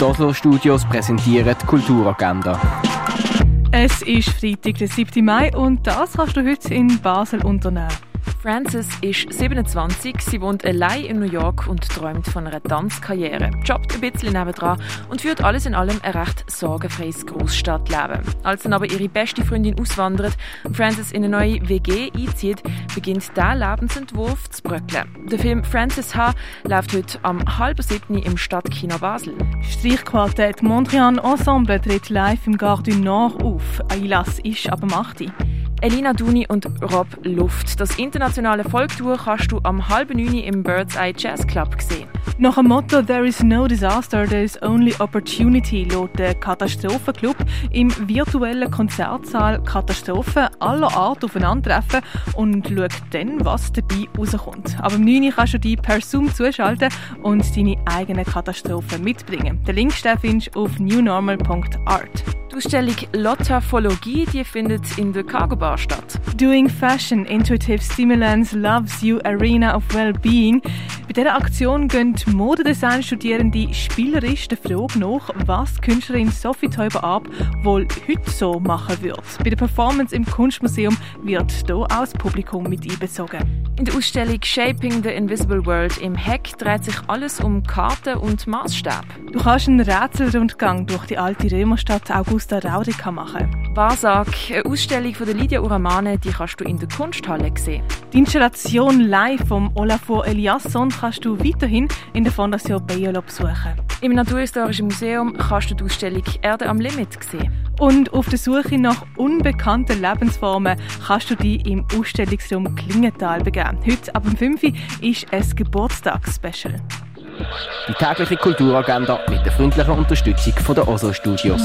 Die Oslo Studios präsentieren die Kulturagenda. Es ist Freitag, der 7. Mai und das kannst du heute in Basel unternehmen. Frances ist 27, sie wohnt allein in New York und träumt von einer Tanzkarriere, jobbt ein bisschen nebendran und führt alles in allem ein recht sorgenfreies Großstadtleben. Als dann aber ihre beste Freundin auswandert und Frances in eine neue WG einzieht, beginnt der Lebensentwurf zu bröckeln. Der Film Frances H. läuft heute am halben siebten im Stadtkino Basel. Streichquartett Mondrian Ensemble tritt live im Gare du Nord auf. Einlass ist ab dem 8. Elina Duni und Rob Luft. Das internationale Volktour kannst du am halben neun im Bird's Eye Jazz Club sehen. Nach dem Motto There is no disaster, there is only opportunity lädt der Katastrophenclub im virtuellen Konzertsaal Katastrophen aller Art aufeinandertreffen und schaut dann, was dabei rauskommt. Aber am 9 kannst du dich per Zoom zuschalten und deine eigenen Katastrophen mitbringen. Den Link findest du auf newnormal.art. Die Ausstellung Lottafologie die findet in der Cargo Bar statt. Doing Fashion, Intuitive Stimulants, Loves You Arena of Wellbeing. Bei dieser Aktion gehen Modedesign-Studierende spielerisch der Frage nach, was Künstlerin Sophie Teuber ab wohl heute so machen wird. Bei der Performance im Kunstmuseum wird hier auch das Publikum mit einbezogen. In der Ausstellung Shaping the Invisible World im Heck dreht sich alles um Karten und Maßstab. Du kannst einen Rätselrundgang durch die alte Römerstadt Augusta Raurica machen. Eine Ausstellung von der Lydia Uramane, die kannst du in der Kunsthalle sehen. Die Installation live vom Olafur Eliasson kannst du weiterhin in der Fondation Bayolo besuchen. Im Naturhistorischen Museum kannst du die Ausstellung Erde am Limit sehen. Und auf der Suche nach unbekannten Lebensformen kannst du dich im Ausstellungsraum Klingenthal begeben. Heute ab 5 Uhr ist ein Geburtstagsspecial. Die tägliche Kulturagenda mit der freundlichen Unterstützung von der Oslo Studios.